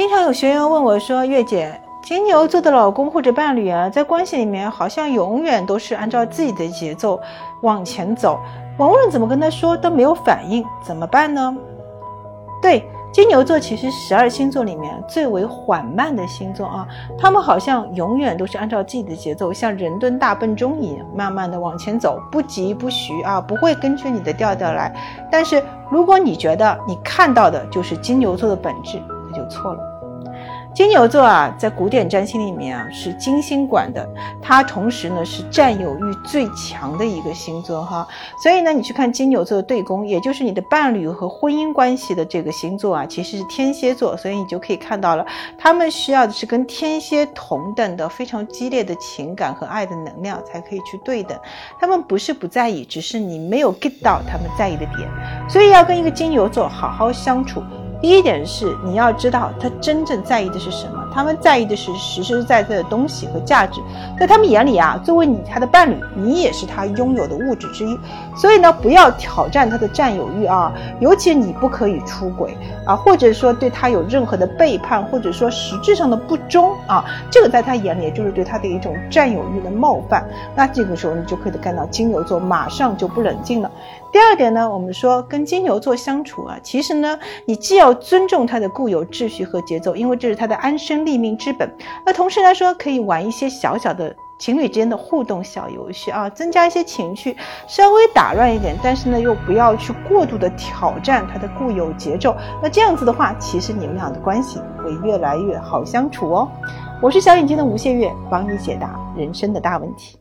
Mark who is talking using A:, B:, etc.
A: 经常有学员问我说：“月姐，金牛座的老公或者伴侣啊，在关系里面好像永远都是按照自己的节奏往前走，我无论怎么跟他说都没有反应，怎么办呢？”对。金牛座其实十二星座里面最为缓慢的星座啊，他们好像永远都是按照自己的节奏，像人蹲大笨钟一样，慢慢的往前走，不急不徐啊，不会根据你的调调来。但是如果你觉得你看到的就是金牛座的本质，那就错了。金牛座啊，在古典占星里面啊是金星管的，它同时呢是占有欲最强的一个星座哈。所以呢，你去看金牛座的对宫，也就是你的伴侣和婚姻关系的这个星座啊，其实是天蝎座，所以你就可以看到了，他们需要的是跟天蝎同等的非常激烈的情感和爱的能量才可以去对等。他们不是不在意，只是你没有 get 到他们在意的点，所以要跟一个金牛座好好相处。第一点是你要知道他真正在意的是什么，他们在意的是实实在在的东西和价值，在他们眼里啊，作为你他的伴侣，你也是他拥有的物质之一，所以呢，不要挑战他的占有欲啊，尤其你不可以出轨啊，或者说对他有任何的背叛，或者说实质上的不忠啊，这个在他眼里就是对他的一种占有欲的冒犯，那这个时候你就可以看到金牛座马上就不冷静了。第二点呢，我们说跟金牛座相处啊，其实呢，你既要尊重他的固有秩序和节奏，因为这是他的安身立命之本。那同时来说，可以玩一些小小的情侣之间的互动小游戏啊，增加一些情趣，稍微打乱一点，但是呢，又不要去过度的挑战他的固有节奏。那这样子的话，其实你们俩的关系会越来越好相处哦。我是小眼睛的吴谢月，帮你解答人生的大问题。